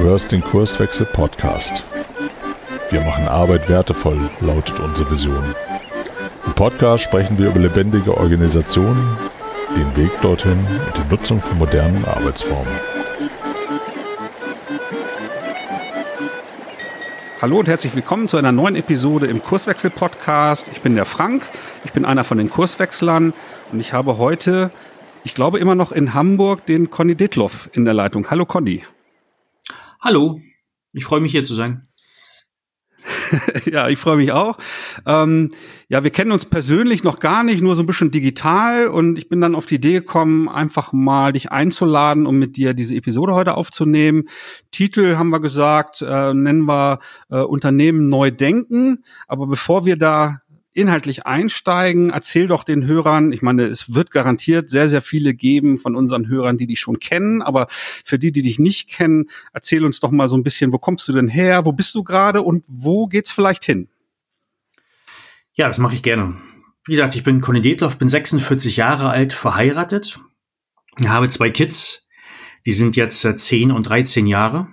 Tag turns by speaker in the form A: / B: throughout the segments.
A: hörst den Kurswechsel Podcast. Wir machen Arbeit wertevoll, lautet unsere Vision. Im Podcast sprechen wir über lebendige Organisationen, den Weg dorthin und die Nutzung von modernen Arbeitsformen.
B: Hallo und herzlich willkommen zu einer neuen Episode im Kurswechsel-Podcast. Ich bin der Frank, ich bin einer von den Kurswechslern und ich habe heute, ich glaube immer noch in Hamburg, den Conny Detloff in der Leitung. Hallo Conny.
C: Hallo, ich freue mich hier zu sein.
B: ja, ich freue mich auch. Ähm, ja, wir kennen uns persönlich noch gar nicht, nur so ein bisschen digital. Und ich bin dann auf die Idee gekommen, einfach mal dich einzuladen, um mit dir diese Episode heute aufzunehmen. Titel haben wir gesagt, äh, nennen wir äh, Unternehmen neu denken. Aber bevor wir da inhaltlich einsteigen, erzähl doch den Hörern, ich meine, es wird garantiert sehr, sehr viele geben von unseren Hörern, die dich schon kennen, aber für die, die dich nicht kennen, erzähl uns doch mal so ein bisschen, wo kommst du denn her, wo bist du gerade und wo geht's vielleicht hin?
C: Ja, das mache ich gerne. Wie gesagt, ich bin Conny Detloff, bin 46 Jahre alt, verheiratet, habe zwei Kids, die sind jetzt 10 und 13 Jahre.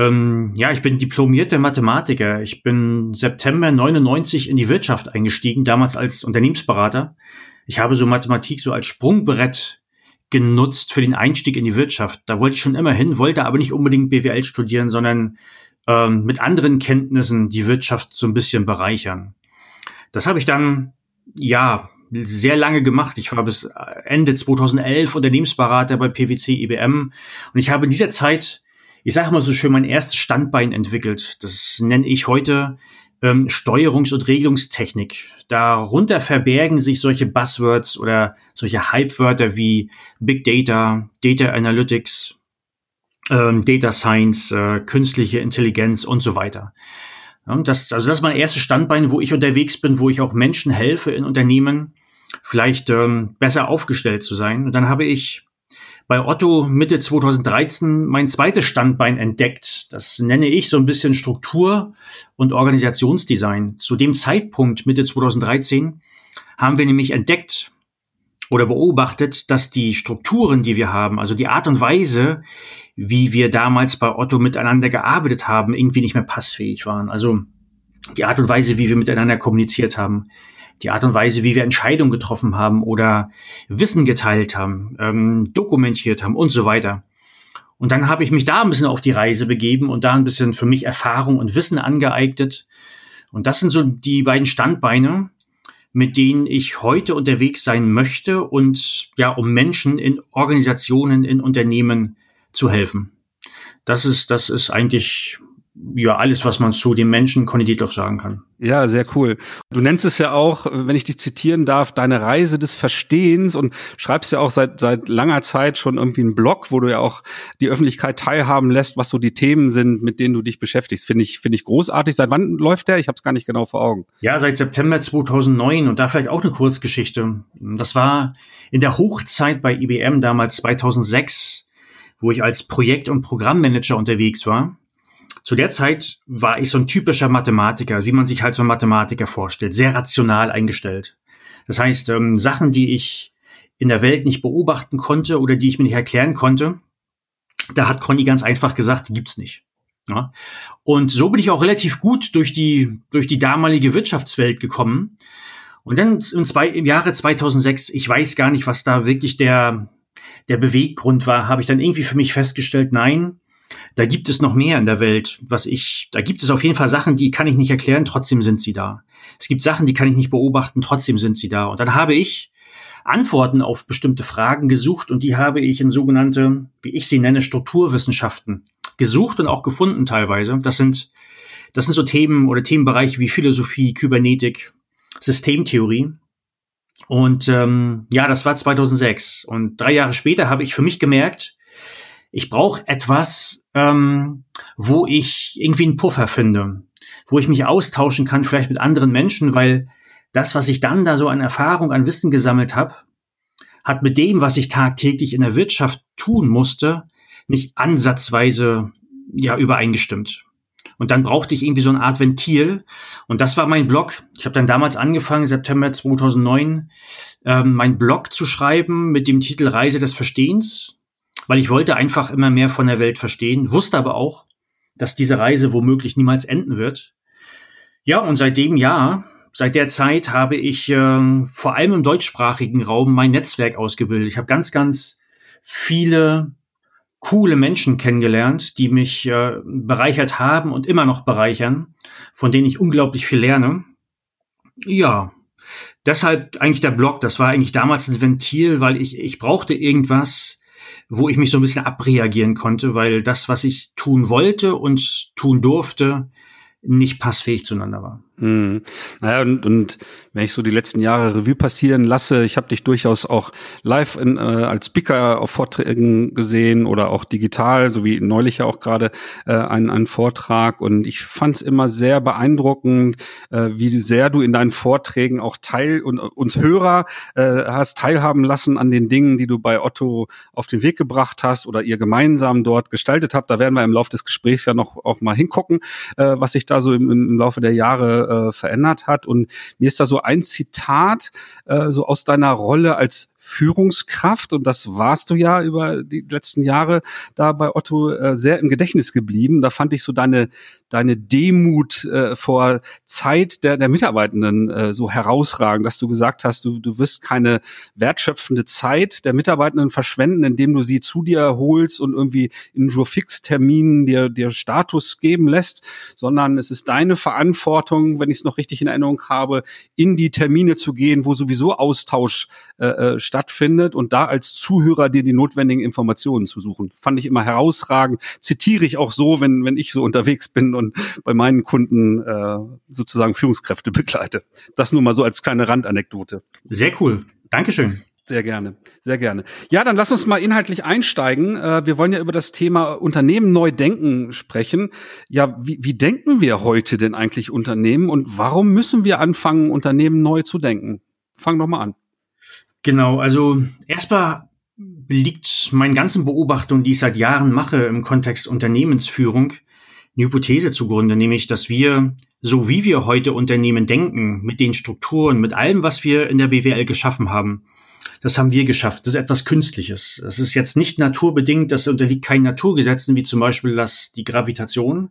C: Ähm, ja, ich bin diplomierter Mathematiker. Ich bin September 99 in die Wirtschaft eingestiegen, damals als Unternehmensberater. Ich habe so Mathematik so als Sprungbrett genutzt für den Einstieg in die Wirtschaft. Da wollte ich schon immer hin, wollte aber nicht unbedingt BWL studieren, sondern ähm, mit anderen Kenntnissen die Wirtschaft so ein bisschen bereichern. Das habe ich dann, ja, sehr lange gemacht. Ich war bis Ende 2011 Unternehmensberater bei PwC IBM und ich habe in dieser Zeit ich sage mal so schön, mein erstes Standbein entwickelt. Das nenne ich heute ähm, Steuerungs- und Regelungstechnik. Darunter verbergen sich solche Buzzwords oder solche Hypewörter wie Big Data, Data Analytics, ähm, Data Science, äh, künstliche Intelligenz und so weiter. Ja, das, also das ist mein erstes Standbein, wo ich unterwegs bin, wo ich auch Menschen helfe in Unternehmen, vielleicht ähm, besser aufgestellt zu sein. Und dann habe ich bei Otto Mitte 2013 mein zweites Standbein entdeckt. Das nenne ich so ein bisschen Struktur und Organisationsdesign. Zu dem Zeitpunkt, Mitte 2013, haben wir nämlich entdeckt oder beobachtet, dass die Strukturen, die wir haben, also die Art und Weise, wie wir damals bei Otto miteinander gearbeitet haben, irgendwie nicht mehr passfähig waren. Also die Art und Weise, wie wir miteinander kommuniziert haben, die Art und Weise, wie wir Entscheidungen getroffen haben oder Wissen geteilt haben, ähm, dokumentiert haben und so weiter. Und dann habe ich mich da ein bisschen auf die Reise begeben und da ein bisschen für mich Erfahrung und Wissen angeeignet. Und das sind so die beiden Standbeine, mit denen ich heute unterwegs sein möchte und ja, um Menschen in Organisationen, in Unternehmen zu helfen. Das ist, das ist eigentlich ja, alles, was man zu dem Menschen Conny Dietloff sagen kann.
B: Ja, sehr cool. Du nennst es ja auch, wenn ich dich zitieren darf, deine Reise des Verstehens und schreibst ja auch seit, seit langer Zeit schon irgendwie einen Blog, wo du ja auch die Öffentlichkeit teilhaben lässt, was so die Themen sind, mit denen du dich beschäftigst. Finde ich, finde ich großartig. Seit wann läuft der? Ich habe es gar nicht genau vor Augen.
C: Ja, seit September 2009 und da vielleicht auch eine Kurzgeschichte. Das war in der Hochzeit bei IBM damals 2006, wo ich als Projekt- und Programmmanager unterwegs war zu der Zeit war ich so ein typischer Mathematiker, wie man sich halt so ein Mathematiker vorstellt, sehr rational eingestellt. Das heißt, ähm, Sachen, die ich in der Welt nicht beobachten konnte oder die ich mir nicht erklären konnte, da hat Conny ganz einfach gesagt, gibt's nicht. Ja? Und so bin ich auch relativ gut durch die, durch die damalige Wirtschaftswelt gekommen. Und dann im, zwei, im Jahre 2006, ich weiß gar nicht, was da wirklich der, der Beweggrund war, habe ich dann irgendwie für mich festgestellt, nein, da gibt es noch mehr in der Welt, was ich, da gibt es auf jeden Fall Sachen, die kann ich nicht erklären, trotzdem sind sie da. Es gibt Sachen, die kann ich nicht beobachten, trotzdem sind sie da. Und dann habe ich Antworten auf bestimmte Fragen gesucht und die habe ich in sogenannte, wie ich sie nenne, Strukturwissenschaften gesucht und auch gefunden teilweise. Das sind, das sind so Themen oder Themenbereiche wie Philosophie, Kybernetik, Systemtheorie. Und ähm, ja, das war 2006. Und drei Jahre später habe ich für mich gemerkt, ich brauche etwas, ähm, wo ich irgendwie einen Puffer finde, wo ich mich austauschen kann, vielleicht mit anderen Menschen, weil das, was ich dann da so an Erfahrung, an Wissen gesammelt habe, hat mit dem, was ich tagtäglich in der Wirtschaft tun musste, nicht ansatzweise ja übereingestimmt. Und dann brauchte ich irgendwie so eine Art Ventil. Und das war mein Blog. Ich habe dann damals angefangen, September 2009, ähm, mein Blog zu schreiben mit dem Titel Reise des Verstehens weil ich wollte einfach immer mehr von der Welt verstehen, wusste aber auch, dass diese Reise womöglich niemals enden wird. Ja, und seit dem Jahr, seit der Zeit habe ich äh, vor allem im deutschsprachigen Raum mein Netzwerk ausgebildet. Ich habe ganz, ganz viele coole Menschen kennengelernt, die mich äh, bereichert haben und immer noch bereichern, von denen ich unglaublich viel lerne. Ja, deshalb eigentlich der Blog, das war eigentlich damals ein Ventil, weil ich, ich brauchte irgendwas, wo ich mich so ein bisschen abreagieren konnte, weil das, was ich tun wollte und tun durfte, nicht passfähig zueinander war.
B: Mhm. Naja, und, und wenn ich so die letzten Jahre Revue passieren lasse, ich habe dich durchaus auch live in, äh, als Speaker auf Vorträgen gesehen oder auch digital, so wie neulich ja auch gerade äh, ein, ein Vortrag. Und ich fand es immer sehr beeindruckend, äh, wie sehr du in deinen Vorträgen auch Teil und uns Hörer äh, hast teilhaben lassen an den Dingen, die du bei Otto auf den Weg gebracht hast oder ihr gemeinsam dort gestaltet habt. Da werden wir im Laufe des Gesprächs ja noch auch mal hingucken, äh, was sich da so im, im Laufe der Jahre äh, verändert hat. Und mir ist da so ein Zitat äh, so aus deiner Rolle als Führungskraft und das warst du ja über die letzten Jahre da bei Otto äh, sehr im Gedächtnis geblieben. Da fand ich so deine deine Demut äh, vor Zeit der der Mitarbeitenden äh, so herausragend, dass du gesagt hast, du du wirst keine wertschöpfende Zeit der Mitarbeitenden verschwenden, indem du sie zu dir holst und irgendwie in Fix Terminen dir dir Status geben lässt, sondern es ist deine Verantwortung, wenn ich es noch richtig in Erinnerung habe, in die Termine zu gehen, wo sowieso Austausch äh, äh stattfindet und da als Zuhörer dir die notwendigen Informationen zu suchen. Fand ich immer herausragend. Zitiere ich auch so, wenn, wenn ich so unterwegs bin und bei meinen Kunden äh, sozusagen Führungskräfte begleite. Das nur mal so als kleine Randanekdote.
C: Sehr cool. Dankeschön.
B: Sehr gerne, sehr gerne. Ja, dann lass uns mal inhaltlich einsteigen. Äh, wir wollen ja über das Thema Unternehmen neu denken sprechen. Ja, wie, wie denken wir heute denn eigentlich Unternehmen und warum müssen wir anfangen, Unternehmen neu zu denken? Fang doch mal an.
C: Genau, also erstmal liegt meinen ganzen Beobachtungen, die ich seit Jahren mache im Kontext Unternehmensführung, eine Hypothese zugrunde, nämlich, dass wir, so wie wir heute Unternehmen denken, mit den Strukturen, mit allem, was wir in der BWL geschaffen haben, das haben wir geschafft. Das ist etwas Künstliches. Das ist jetzt nicht naturbedingt, das unterliegt keinen Naturgesetzen, wie zum Beispiel das, die Gravitation,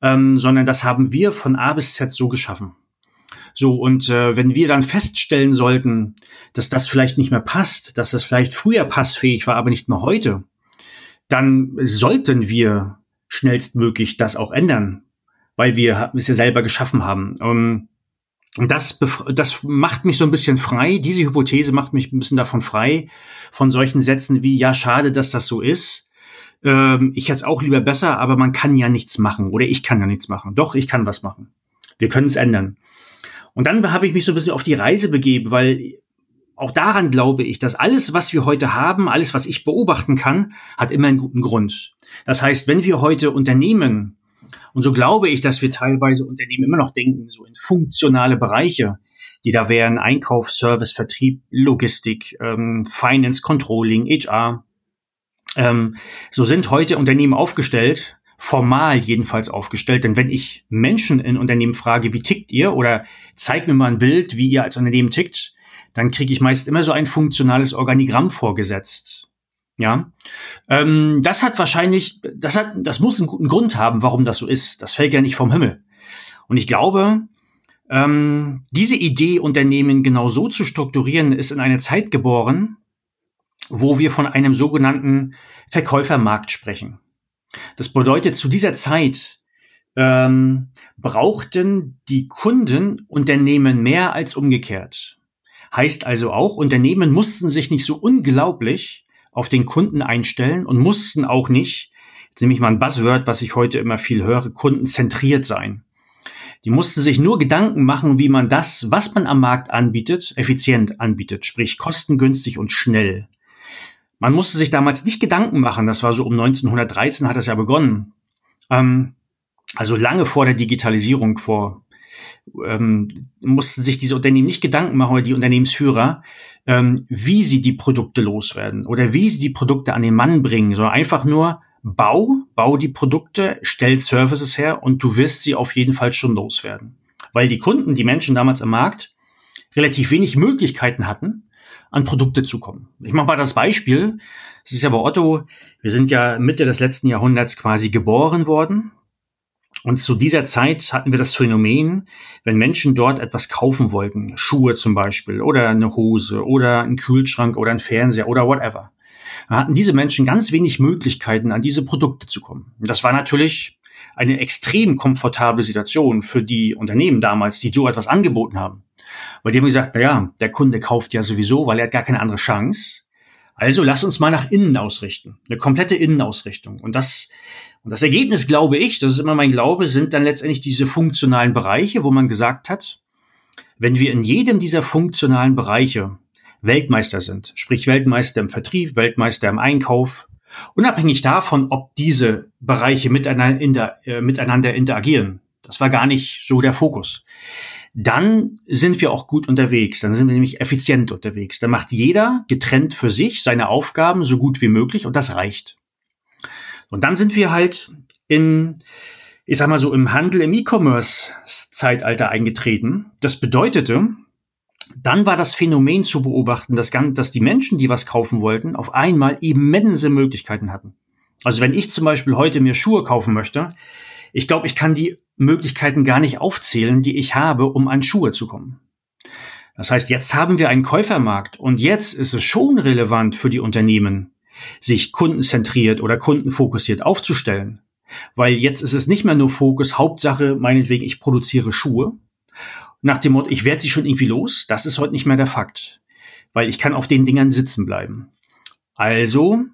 C: ähm, sondern das haben wir von A bis Z so geschaffen. So, und äh, wenn wir dann feststellen sollten, dass das vielleicht nicht mehr passt, dass das vielleicht früher passfähig war, aber nicht mehr heute, dann sollten wir schnellstmöglich das auch ändern, weil wir es ja selber geschaffen haben. Um, und das, das macht mich so ein bisschen frei. Diese Hypothese macht mich ein bisschen davon frei, von solchen Sätzen wie, ja, schade, dass das so ist. Ähm, ich hätte es auch lieber besser, aber man kann ja nichts machen. Oder ich kann ja nichts machen. Doch, ich kann was machen. Wir können es ändern. Und dann habe ich mich so ein bisschen auf die Reise begeben, weil auch daran glaube ich, dass alles, was wir heute haben, alles, was ich beobachten kann, hat immer einen guten Grund. Das heißt, wenn wir heute Unternehmen, und so glaube ich, dass wir teilweise Unternehmen immer noch denken, so in funktionale Bereiche, die da wären Einkauf, Service, Vertrieb, Logistik, ähm, Finance, Controlling, HR. Ähm, so sind heute Unternehmen aufgestellt, formal jedenfalls aufgestellt. Denn wenn ich Menschen in Unternehmen frage, wie tickt ihr oder zeig mir mal ein Bild, wie ihr als Unternehmen tickt, dann kriege ich meist immer so ein funktionales Organigramm vorgesetzt. Ja, ähm, das hat wahrscheinlich, das hat, das muss einen guten Grund haben, warum das so ist. Das fällt ja nicht vom Himmel. Und ich glaube, ähm, diese Idee, Unternehmen genau so zu strukturieren, ist in eine Zeit geboren, wo wir von einem sogenannten Verkäufermarkt sprechen. Das bedeutet, zu dieser Zeit ähm, brauchten die Kunden Unternehmen mehr als umgekehrt. Heißt also auch, Unternehmen mussten sich nicht so unglaublich auf den Kunden einstellen und mussten auch nicht, jetzt nehme ich mal ein Buzzword, was ich heute immer viel höre, kundenzentriert sein. Die mussten sich nur Gedanken machen, wie man das, was man am Markt anbietet, effizient anbietet, sprich kostengünstig und schnell. Man musste sich damals nicht Gedanken machen, das war so um 1913 hat das ja begonnen. Ähm, also lange vor der Digitalisierung, vor ähm, mussten sich diese Unternehmen nicht Gedanken machen oder die Unternehmensführer, ähm, wie sie die Produkte loswerden oder wie sie die Produkte an den Mann bringen, sondern einfach nur bau, bau die Produkte, stell Services her und du wirst sie auf jeden Fall schon loswerden. Weil die Kunden, die Menschen damals am Markt, relativ wenig Möglichkeiten hatten, an Produkte zu kommen. Ich mache mal das Beispiel. Es ist ja bei Otto, wir sind ja Mitte des letzten Jahrhunderts quasi geboren worden. Und zu dieser Zeit hatten wir das Phänomen, wenn Menschen dort etwas kaufen wollten, Schuhe zum Beispiel oder eine Hose oder einen Kühlschrank oder einen Fernseher oder whatever, dann hatten diese Menschen ganz wenig Möglichkeiten, an diese Produkte zu kommen. Und das war natürlich eine extrem komfortable Situation für die Unternehmen damals, die so etwas angeboten haben. Weil die haben gesagt, na ja, der Kunde kauft ja sowieso, weil er hat gar keine andere Chance. Also lass uns mal nach innen ausrichten. Eine komplette Innenausrichtung. Und das, und das Ergebnis, glaube ich, das ist immer mein Glaube, sind dann letztendlich diese funktionalen Bereiche, wo man gesagt hat, wenn wir in jedem dieser funktionalen Bereiche Weltmeister sind, sprich Weltmeister im Vertrieb, Weltmeister im Einkauf, unabhängig davon, ob diese Bereiche miteinander, äh, miteinander interagieren, das war gar nicht so der Fokus, dann sind wir auch gut unterwegs, dann sind wir nämlich effizient unterwegs. Dann macht jeder getrennt für sich seine Aufgaben so gut wie möglich und das reicht. Und dann sind wir halt in, ich sag mal so, im Handel, im E-Commerce-Zeitalter eingetreten. Das bedeutete, dann war das Phänomen zu beobachten, dass, dass die Menschen, die was kaufen wollten, auf einmal immense Möglichkeiten hatten. Also wenn ich zum Beispiel heute mir Schuhe kaufen möchte, ich glaube, ich kann die Möglichkeiten gar nicht aufzählen, die ich habe, um an Schuhe zu kommen. Das heißt, jetzt haben wir einen Käufermarkt und jetzt ist es schon relevant für die Unternehmen, sich kundenzentriert oder kundenfokussiert aufzustellen. Weil jetzt ist es nicht mehr nur Fokus, Hauptsache meinetwegen, ich produziere Schuhe. Nach dem Motto, ich werde sie schon irgendwie los, das ist heute nicht mehr der Fakt. Weil ich kann auf den Dingern sitzen bleiben. Also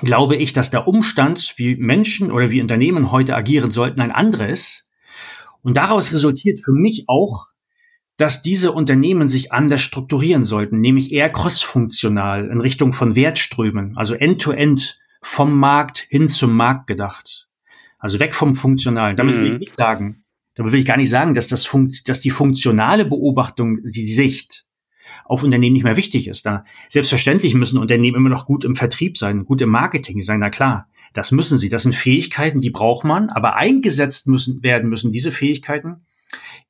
C: glaube ich, dass der Umstand, wie Menschen oder wie Unternehmen heute agieren sollten, ein anderes. Und daraus resultiert für mich auch dass diese Unternehmen sich anders strukturieren sollten, nämlich eher crossfunktional in Richtung von Wertströmen, also end-to-end -end vom Markt hin zum Markt gedacht. Also weg vom Funktionalen. Damit mhm. will ich mhm. nicht sagen, damit will ich gar nicht sagen, dass, das Funkt, dass die funktionale Beobachtung, die Sicht auf Unternehmen nicht mehr wichtig ist. Da selbstverständlich müssen Unternehmen immer noch gut im Vertrieb sein, gut im Marketing sein, na klar. Das müssen sie. Das sind Fähigkeiten, die braucht man, aber eingesetzt müssen werden müssen diese Fähigkeiten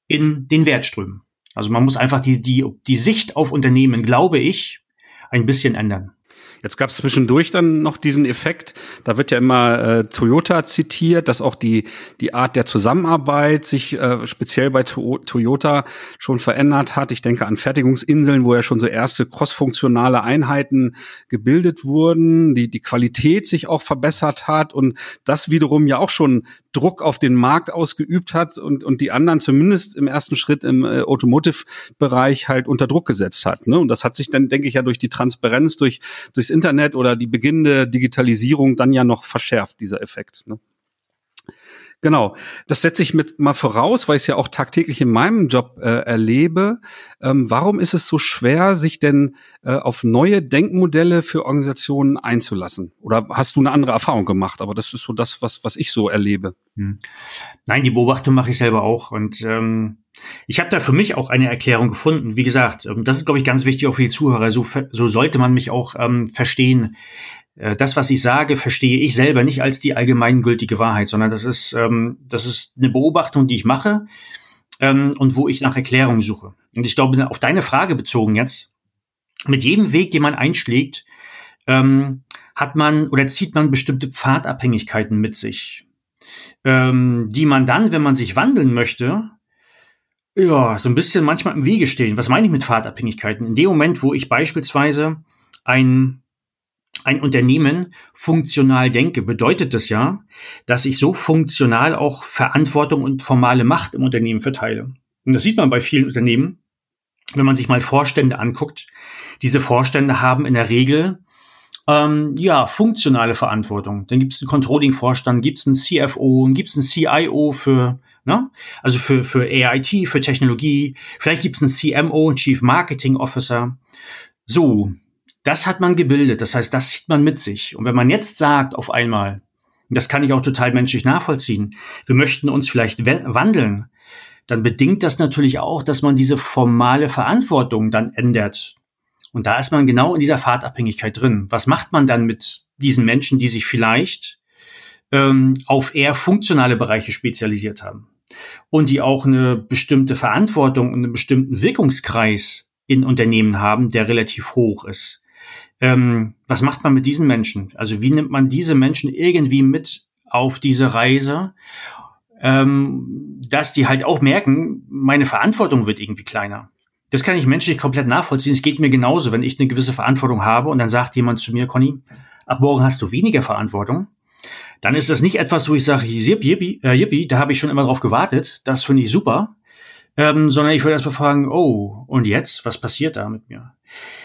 C: in den Wertströmen. Also man muss einfach die, die, die Sicht auf Unternehmen, glaube ich, ein bisschen ändern.
B: Jetzt gab es zwischendurch dann noch diesen Effekt, da wird ja immer äh, Toyota zitiert, dass auch die, die Art der Zusammenarbeit sich äh, speziell bei to Toyota schon verändert hat. Ich denke an Fertigungsinseln, wo ja schon so erste crossfunktionale Einheiten gebildet wurden, die, die Qualität sich auch verbessert hat und das wiederum ja auch schon Druck auf den Markt ausgeübt hat und, und die anderen zumindest im ersten Schritt im äh, Automotive-Bereich halt unter Druck gesetzt hat. Ne? Und das hat sich dann, denke ich, ja durch die Transparenz, durch durchs Internet oder die beginnende Digitalisierung dann ja noch verschärft, dieser Effekt. Ne? Genau, das setze ich mit mal voraus, weil ich es ja auch tagtäglich in meinem Job äh, erlebe. Ähm, warum ist es so schwer, sich denn äh, auf neue Denkmodelle für Organisationen einzulassen? Oder hast du eine andere Erfahrung gemacht? Aber das ist so das, was, was ich so erlebe. Hm.
C: Nein, die Beobachtung mache ich selber auch. Und ähm, ich habe da für mich auch eine Erklärung gefunden. Wie gesagt, ähm, das ist, glaube ich, ganz wichtig auch für die Zuhörer. So, so sollte man mich auch ähm, verstehen. Äh, das, was ich sage, verstehe ich selber nicht als die allgemeingültige Wahrheit, sondern das ist, ähm, das ist eine Beobachtung, die ich mache ähm, und wo ich nach Erklärung suche. Und ich glaube, auf deine Frage bezogen jetzt, mit jedem Weg, den man einschlägt, ähm, hat man oder zieht man bestimmte Pfadabhängigkeiten mit sich, ähm, die man dann, wenn man sich wandeln möchte, ja, so ein bisschen manchmal im Wege stehen. Was meine ich mit Pfadabhängigkeiten? In dem Moment, wo ich beispielsweise ein ein Unternehmen funktional denke, bedeutet das ja, dass ich so funktional auch Verantwortung und formale Macht im Unternehmen verteile. Und das sieht man bei vielen Unternehmen, wenn man sich mal Vorstände anguckt. Diese Vorstände haben in der Regel ähm, ja funktionale Verantwortung. Dann gibt es einen Controlling-Vorstand, gibt es einen CFO, gibt es einen CIO für Ne? Also für, für AIT, für Technologie, vielleicht gibt es einen CMO, einen Chief Marketing Officer. So, das hat man gebildet. Das heißt, das sieht man mit sich. Und wenn man jetzt sagt, auf einmal, das kann ich auch total menschlich nachvollziehen, wir möchten uns vielleicht wandeln, dann bedingt das natürlich auch, dass man diese formale Verantwortung dann ändert. Und da ist man genau in dieser Fahrtabhängigkeit drin. Was macht man dann mit diesen Menschen, die sich vielleicht ähm, auf eher funktionale Bereiche spezialisiert haben und die auch eine bestimmte Verantwortung und einen bestimmten Wirkungskreis in Unternehmen haben, der relativ hoch ist. Ähm, was macht man mit diesen Menschen? Also wie nimmt man diese Menschen irgendwie mit auf diese Reise, ähm, dass die halt auch merken, meine Verantwortung wird irgendwie kleiner. Das kann ich menschlich komplett nachvollziehen. Es geht mir genauso, wenn ich eine gewisse Verantwortung habe und dann sagt jemand zu mir, Conny, ab morgen hast du weniger Verantwortung. Dann ist das nicht etwas, wo ich sage, yippie, äh, yippie da habe ich schon immer drauf gewartet. Das finde ich super ähm, sondern ich würde erstmal fragen, oh, und jetzt, was passiert da mit mir?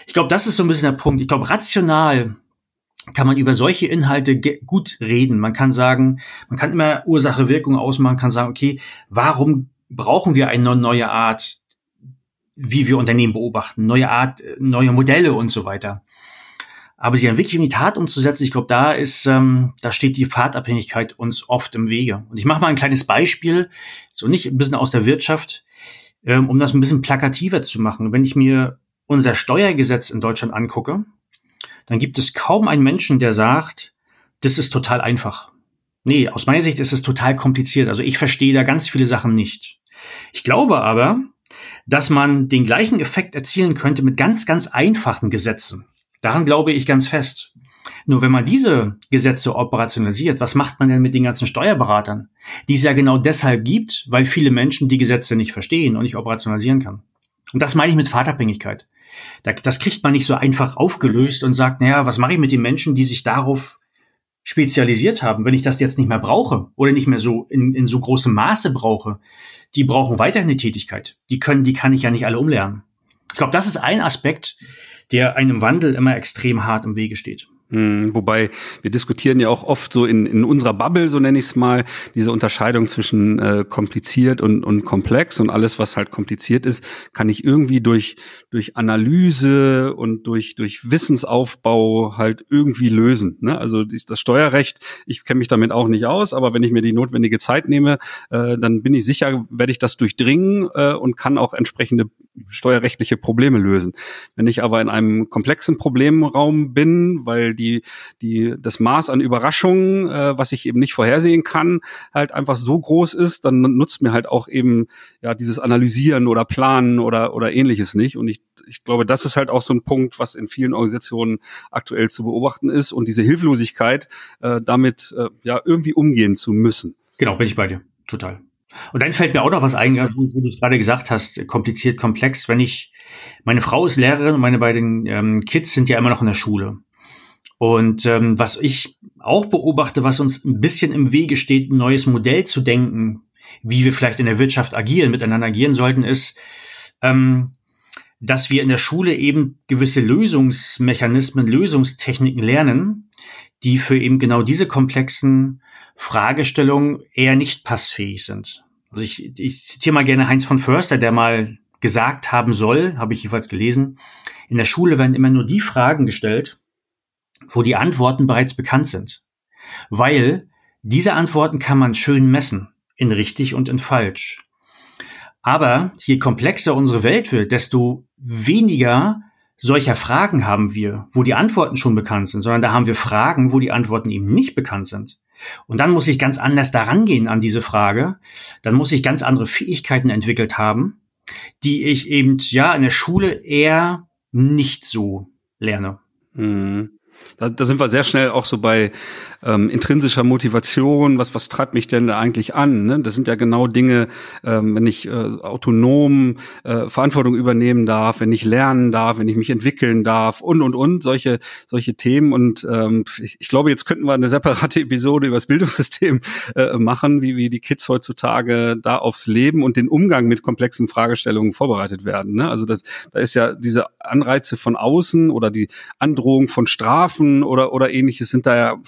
C: Ich glaube, das ist so ein bisschen der Punkt. Ich glaube, rational kann man über solche Inhalte gut reden. Man kann sagen, man kann immer Ursache-Wirkung ausmachen, kann sagen, okay, warum brauchen wir eine neue Art, wie wir Unternehmen beobachten, neue Art, neue Modelle und so weiter. Aber sie dann wirklich in die Tat umzusetzen, ich glaube, da ist, ähm, da steht die Fahrtabhängigkeit uns oft im Wege. Und ich mache mal ein kleines Beispiel, so nicht ein bisschen aus der Wirtschaft ähm, um das ein bisschen plakativer zu machen. Wenn ich mir unser Steuergesetz in Deutschland angucke, dann gibt es kaum einen Menschen, der sagt, das ist total einfach. Nee, aus meiner Sicht ist es total kompliziert. Also ich verstehe da ganz viele Sachen nicht. Ich glaube aber, dass man den gleichen Effekt erzielen könnte mit ganz, ganz einfachen Gesetzen. Daran glaube ich ganz fest. Nur wenn man diese Gesetze operationalisiert, was macht man denn mit den ganzen Steuerberatern, die es ja genau deshalb gibt, weil viele Menschen die Gesetze nicht verstehen und nicht operationalisieren kann. Und das meine ich mit Fahrtabhängigkeit. Das kriegt man nicht so einfach aufgelöst und sagt, naja, was mache ich mit den Menschen, die sich darauf spezialisiert haben, wenn ich das jetzt nicht mehr brauche oder nicht mehr so in, in so großem Maße brauche, die brauchen weiterhin eine Tätigkeit. Die können, die kann ich ja nicht alle umlernen. Ich glaube, das ist ein Aspekt, der einem Wandel immer extrem hart im Wege steht.
B: Hm, wobei wir diskutieren ja auch oft so in, in unserer Bubble, so nenne ich es mal, diese Unterscheidung zwischen äh, kompliziert und, und komplex und alles, was halt kompliziert ist, kann ich irgendwie durch, durch Analyse und durch, durch Wissensaufbau halt irgendwie lösen. Ne? Also ist das Steuerrecht, ich kenne mich damit auch nicht aus, aber wenn ich mir die notwendige Zeit nehme, äh, dann bin ich sicher, werde ich das durchdringen äh, und kann auch entsprechende steuerrechtliche Probleme lösen. Wenn ich aber in einem komplexen Problemraum bin, weil die, die, das Maß an Überraschungen, äh, was ich eben nicht vorhersehen kann, halt einfach so groß ist, dann nutzt mir halt auch eben ja dieses Analysieren oder Planen oder, oder ähnliches nicht. Und ich, ich glaube, das ist halt auch so ein Punkt, was in vielen Organisationen aktuell zu beobachten ist und diese Hilflosigkeit, äh, damit äh, ja irgendwie umgehen zu müssen.
C: Genau, bin ich bei dir. Total. Und dann fällt mir auch noch was ein, wo du es gerade gesagt hast, kompliziert, komplex. Wenn ich, meine Frau ist Lehrerin und meine beiden ähm, Kids sind ja immer noch in der Schule. Und ähm, was ich auch beobachte, was uns ein bisschen im Wege steht, ein neues Modell zu denken, wie wir vielleicht in der Wirtschaft agieren, miteinander agieren sollten, ist, ähm, dass wir in der Schule eben gewisse Lösungsmechanismen, Lösungstechniken lernen, die für eben genau diese komplexen Fragestellungen eher nicht passfähig sind. Also ich, ich zitiere mal gerne Heinz von Förster, der mal gesagt haben soll, habe ich jedenfalls gelesen, in der Schule werden immer nur die Fragen gestellt, wo die Antworten bereits bekannt sind. Weil diese Antworten kann man schön messen, in richtig und in falsch. Aber je komplexer unsere Welt wird, desto weniger solcher Fragen haben wir, wo die Antworten schon bekannt sind, sondern da haben wir Fragen, wo die Antworten eben nicht bekannt sind. Und dann muss ich ganz anders daran gehen an diese Frage. Dann muss ich ganz andere Fähigkeiten entwickelt haben, die ich eben ja in der Schule eher nicht so lerne.
B: Mhm. Da, da sind wir sehr schnell auch so bei ähm, intrinsischer Motivation. Was, was treibt mich denn da eigentlich an? Ne? Das sind ja genau Dinge, ähm, wenn ich äh, autonom äh, Verantwortung übernehmen darf, wenn ich lernen darf, wenn ich mich entwickeln darf und und und solche solche Themen. Und ähm, ich, ich glaube, jetzt könnten wir eine separate Episode über das Bildungssystem äh, machen, wie wie die Kids heutzutage da aufs Leben und den Umgang mit komplexen Fragestellungen vorbereitet werden. Ne? Also das, da ist ja diese Anreize von außen oder die Androhung von Strafen oder oder ähnliches sind da ja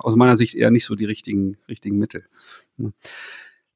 B: aus meiner Sicht eher nicht so die richtigen, richtigen Mittel.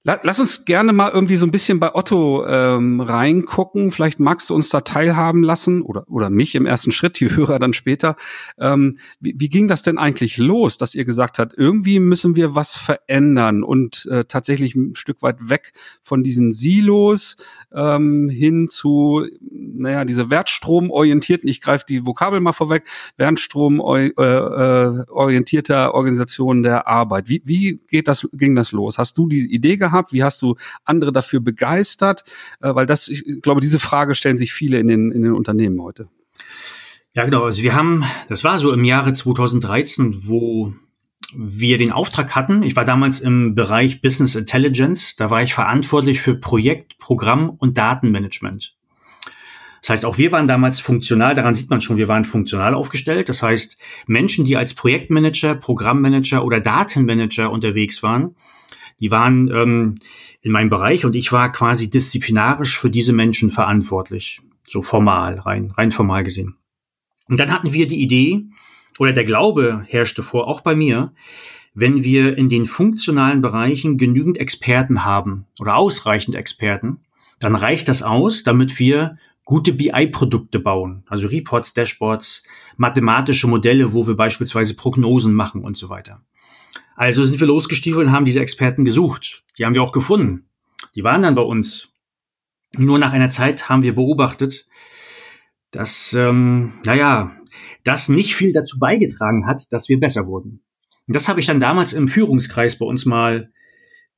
B: Lass uns gerne mal irgendwie so ein bisschen bei Otto ähm, reingucken. Vielleicht magst du uns da teilhaben lassen oder, oder mich im ersten Schritt, die Hörer dann später. Ähm, wie, wie ging das denn eigentlich los, dass ihr gesagt habt, irgendwie müssen wir was verändern und äh, tatsächlich ein Stück weit weg von diesen Silos ähm, hin zu, naja, diese wertstromorientierten, ich greife die Vokabel mal vorweg, wertstromorientierter äh, äh, Organisation der Arbeit. Wie, wie geht das, ging das los? Hast du diese Idee gehabt? Gehabt? Wie hast du andere dafür begeistert? Äh, weil das, ich glaube, diese Frage stellen sich viele in den, in den Unternehmen heute.
C: Ja, genau. Also wir haben, das war so im Jahre 2013, wo wir den Auftrag hatten. Ich war damals im Bereich Business Intelligence. Da war ich verantwortlich für Projekt, Programm und Datenmanagement. Das heißt, auch wir waren damals funktional, daran sieht man schon, wir waren funktional aufgestellt. Das heißt, Menschen, die als Projektmanager, Programmmanager oder Datenmanager unterwegs waren, die waren ähm, in meinem Bereich und ich war quasi disziplinarisch für diese Menschen verantwortlich. So formal, rein, rein formal gesehen. Und dann hatten wir die Idee, oder der Glaube herrschte vor, auch bei mir, wenn wir in den funktionalen Bereichen genügend Experten haben oder ausreichend Experten, dann reicht das aus, damit wir gute BI-Produkte bauen, also Reports, Dashboards, mathematische Modelle, wo wir beispielsweise Prognosen machen und so weiter. Also sind wir losgestiefelt und haben diese Experten gesucht. Die haben wir auch gefunden. Die waren dann bei uns. Nur nach einer Zeit haben wir beobachtet, dass, ähm, naja, das nicht viel dazu beigetragen hat, dass wir besser wurden. Und das habe ich dann damals im Führungskreis bei uns mal,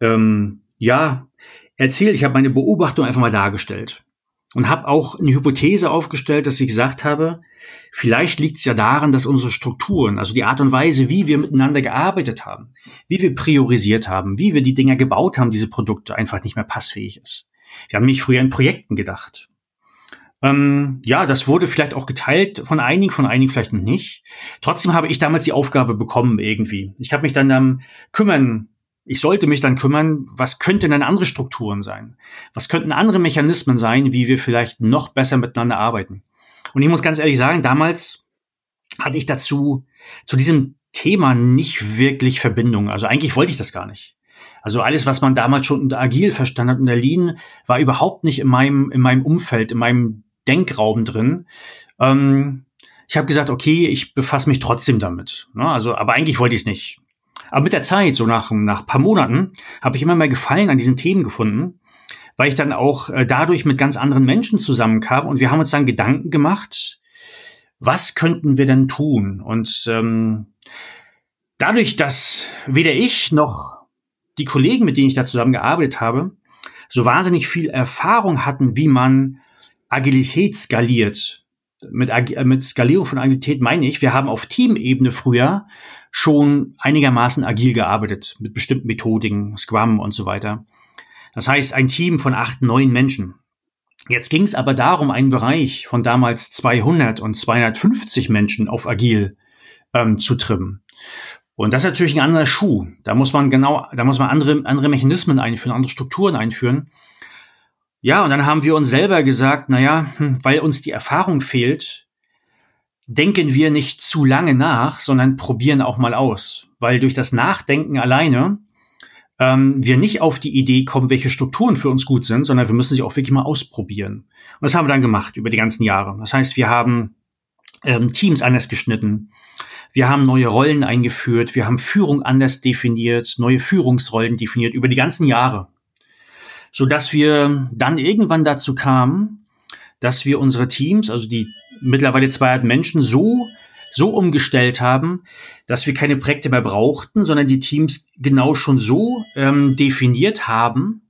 C: ähm, ja, erzählt. Ich habe meine Beobachtung einfach mal dargestellt und habe auch eine Hypothese aufgestellt, dass ich gesagt habe, vielleicht liegt es ja daran, dass unsere Strukturen, also die Art und Weise, wie wir miteinander gearbeitet haben, wie wir priorisiert haben, wie wir die Dinger gebaut haben, diese Produkte einfach nicht mehr passfähig ist. Wir haben mich früher in Projekten gedacht. Ähm, ja, das wurde vielleicht auch geteilt von einigen, von einigen vielleicht nicht. Trotzdem habe ich damals die Aufgabe bekommen irgendwie. Ich habe mich dann ähm, kümmern ich sollte mich dann kümmern, was könnten denn andere Strukturen sein? Was könnten andere Mechanismen sein, wie wir vielleicht noch besser miteinander arbeiten? Und ich muss ganz ehrlich sagen, damals hatte ich dazu, zu diesem Thema nicht wirklich Verbindung. Also eigentlich wollte ich das gar nicht. Also alles, was man damals schon unter Agil verstanden hat, unter Lean, war überhaupt nicht in meinem, in meinem Umfeld, in meinem Denkraum drin. Ähm, ich habe gesagt, okay, ich befasse mich trotzdem damit. Ne? Also, aber eigentlich wollte ich es nicht. Aber mit der Zeit, so nach, nach paar Monaten, habe ich immer mehr Gefallen an diesen Themen gefunden, weil ich dann auch äh, dadurch mit ganz anderen Menschen zusammenkam und wir haben uns dann Gedanken gemacht, was könnten wir denn tun? Und ähm, dadurch, dass weder ich noch die Kollegen, mit denen ich da zusammengearbeitet habe, so wahnsinnig viel Erfahrung hatten, wie man Agilität skaliert. Mit, mit Skalierung von Agilität meine ich, wir haben auf Teamebene früher schon einigermaßen agil gearbeitet mit bestimmten Methodiken, Scrum und so weiter. Das heißt, ein Team von acht, neun Menschen. Jetzt ging es aber darum, einen Bereich von damals 200 und 250 Menschen auf agil ähm, zu trimmen. Und das ist natürlich ein anderer Schuh. Da muss man genau, da muss man andere, andere Mechanismen einführen, andere Strukturen einführen. Ja, und dann haben wir uns selber gesagt, naja, hm, weil uns die Erfahrung fehlt, denken wir nicht zu lange nach, sondern probieren auch mal aus. Weil durch das Nachdenken alleine ähm, wir nicht auf die Idee kommen, welche Strukturen für uns gut sind, sondern wir müssen sie auch wirklich mal ausprobieren. Und das haben wir dann gemacht über die ganzen Jahre. Das heißt, wir haben ähm, Teams anders geschnitten. Wir haben neue Rollen eingeführt. Wir haben Führung anders definiert, neue Führungsrollen definiert über die ganzen Jahre. Sodass wir dann irgendwann dazu kamen, dass wir unsere Teams, also die mittlerweile 200 Menschen so so umgestellt haben, dass wir keine Projekte mehr brauchten, sondern die Teams genau schon so ähm, definiert haben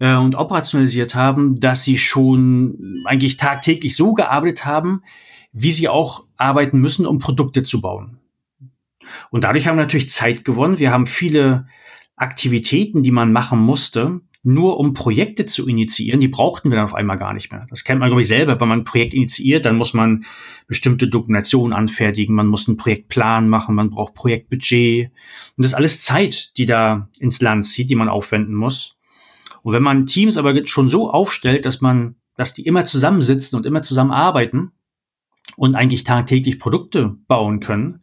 C: äh, und operationalisiert haben, dass sie schon eigentlich tagtäglich so gearbeitet haben, wie sie auch arbeiten müssen, um Produkte zu bauen. Und dadurch haben wir natürlich Zeit gewonnen. Wir haben viele Aktivitäten, die man machen musste, nur um Projekte zu initiieren, die brauchten wir dann auf einmal gar nicht mehr. Das kennt man, glaube ich, selber. Wenn man ein Projekt initiiert, dann muss man bestimmte Dokumentationen anfertigen, man muss einen Projektplan machen, man braucht Projektbudget. Und das ist alles Zeit, die da ins Land zieht, die man aufwenden muss. Und wenn man Teams aber schon so aufstellt, dass man, dass die immer zusammensitzen und immer zusammenarbeiten und eigentlich tagtäglich Produkte bauen können,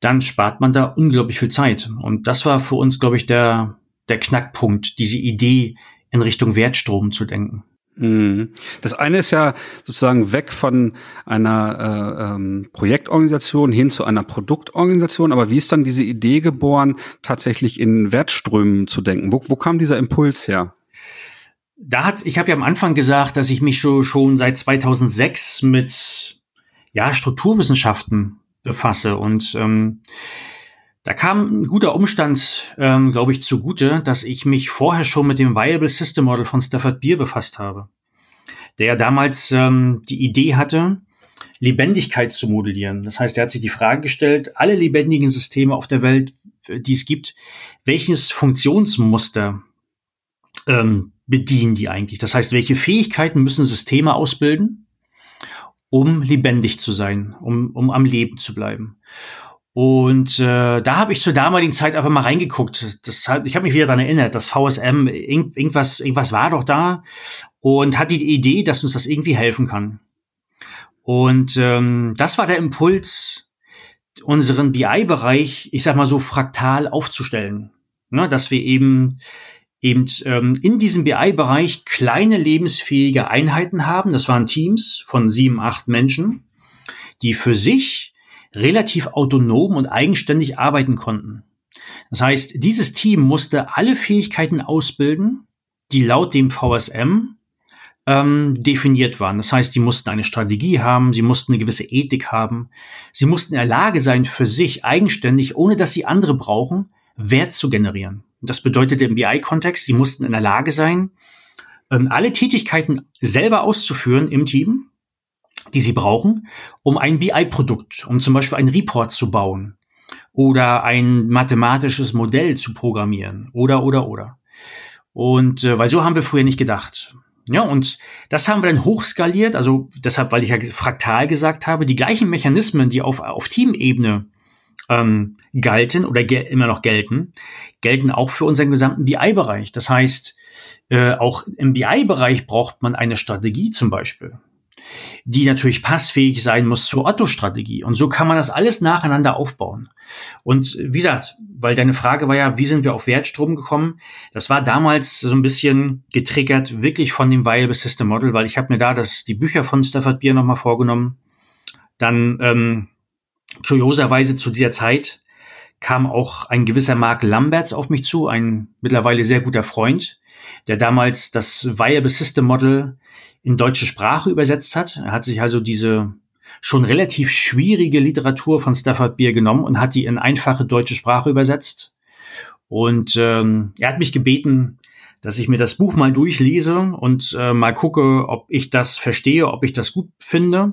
C: dann spart man da unglaublich viel Zeit. Und das war für uns, glaube ich, der, der Knackpunkt, diese Idee in Richtung Wertstrom zu denken.
B: Mhm. Das eine ist ja sozusagen weg von einer äh, ähm, Projektorganisation hin zu einer Produktorganisation. Aber wie ist dann diese Idee geboren, tatsächlich in Wertströmen zu denken? Wo, wo kam dieser Impuls her?
C: Da hat, ich habe ja am Anfang gesagt, dass ich mich schon, schon seit 2006 mit ja, Strukturwissenschaften befasse und ähm, Da kam ein guter Umstand, ähm, glaube ich, zugute, dass ich mich vorher schon mit dem Viable System Model von Stafford Beer befasst habe, der ja damals ähm, die Idee hatte, Lebendigkeit zu modellieren. Das heißt, er hat sich die Frage gestellt, alle lebendigen Systeme auf der Welt, die es gibt, welches Funktionsmuster ähm, bedienen die eigentlich? Das heißt, welche Fähigkeiten müssen Systeme ausbilden, um lebendig zu sein, um, um am Leben zu bleiben? Und äh, da habe ich zur damaligen Zeit einfach mal reingeguckt. Das, ich habe mich wieder daran erinnert, das VSM, irgend, irgendwas, irgendwas war doch da und hatte die Idee, dass uns das irgendwie helfen kann. Und ähm, das war der Impuls, unseren BI-Bereich, ich sag mal so, fraktal aufzustellen. Ne, dass wir eben eben ähm, in diesem BI-Bereich kleine lebensfähige Einheiten haben. Das waren Teams von sieben, acht Menschen, die für sich relativ autonom und eigenständig arbeiten konnten. Das heißt, dieses Team musste alle Fähigkeiten ausbilden, die laut dem VSM ähm, definiert waren. Das heißt, die mussten eine Strategie haben, sie mussten eine gewisse Ethik haben, sie mussten in der Lage sein, für sich eigenständig, ohne dass sie andere brauchen, Wert zu generieren. Das bedeutete im BI-Kontext, sie mussten in der Lage sein, ähm, alle Tätigkeiten selber auszuführen im Team, die sie brauchen, um ein BI-Produkt, um zum Beispiel einen Report zu bauen oder ein mathematisches Modell zu programmieren oder, oder, oder. Und äh, weil so haben wir früher nicht gedacht. Ja, und das haben wir dann hochskaliert, also deshalb, weil ich ja fraktal gesagt habe, die gleichen Mechanismen, die auf, auf Teamebene ähm, galten oder immer noch gelten, gelten auch für unseren gesamten BI-Bereich. Das heißt, äh, auch im BI-Bereich braucht man eine Strategie zum Beispiel die natürlich passfähig sein muss zur Otto-Strategie. Und so kann man das alles nacheinander aufbauen. Und wie gesagt, weil deine Frage war ja, wie sind wir auf Wertstrom gekommen? Das war damals so ein bisschen getriggert, wirklich von dem Viable System Model, weil ich habe mir da das, die Bücher von Stafford Beer nochmal vorgenommen. Dann ähm, kurioserweise zu dieser Zeit kam auch ein gewisser Mark Lamberts auf mich zu, ein mittlerweile sehr guter Freund, der damals das Viable System Model in deutsche Sprache übersetzt hat. Er hat sich also diese schon relativ schwierige Literatur von Stafford Beer genommen und hat die in einfache deutsche Sprache übersetzt. Und ähm, er hat mich gebeten, dass ich mir das Buch mal durchlese und äh, mal gucke, ob ich das verstehe, ob ich das gut finde.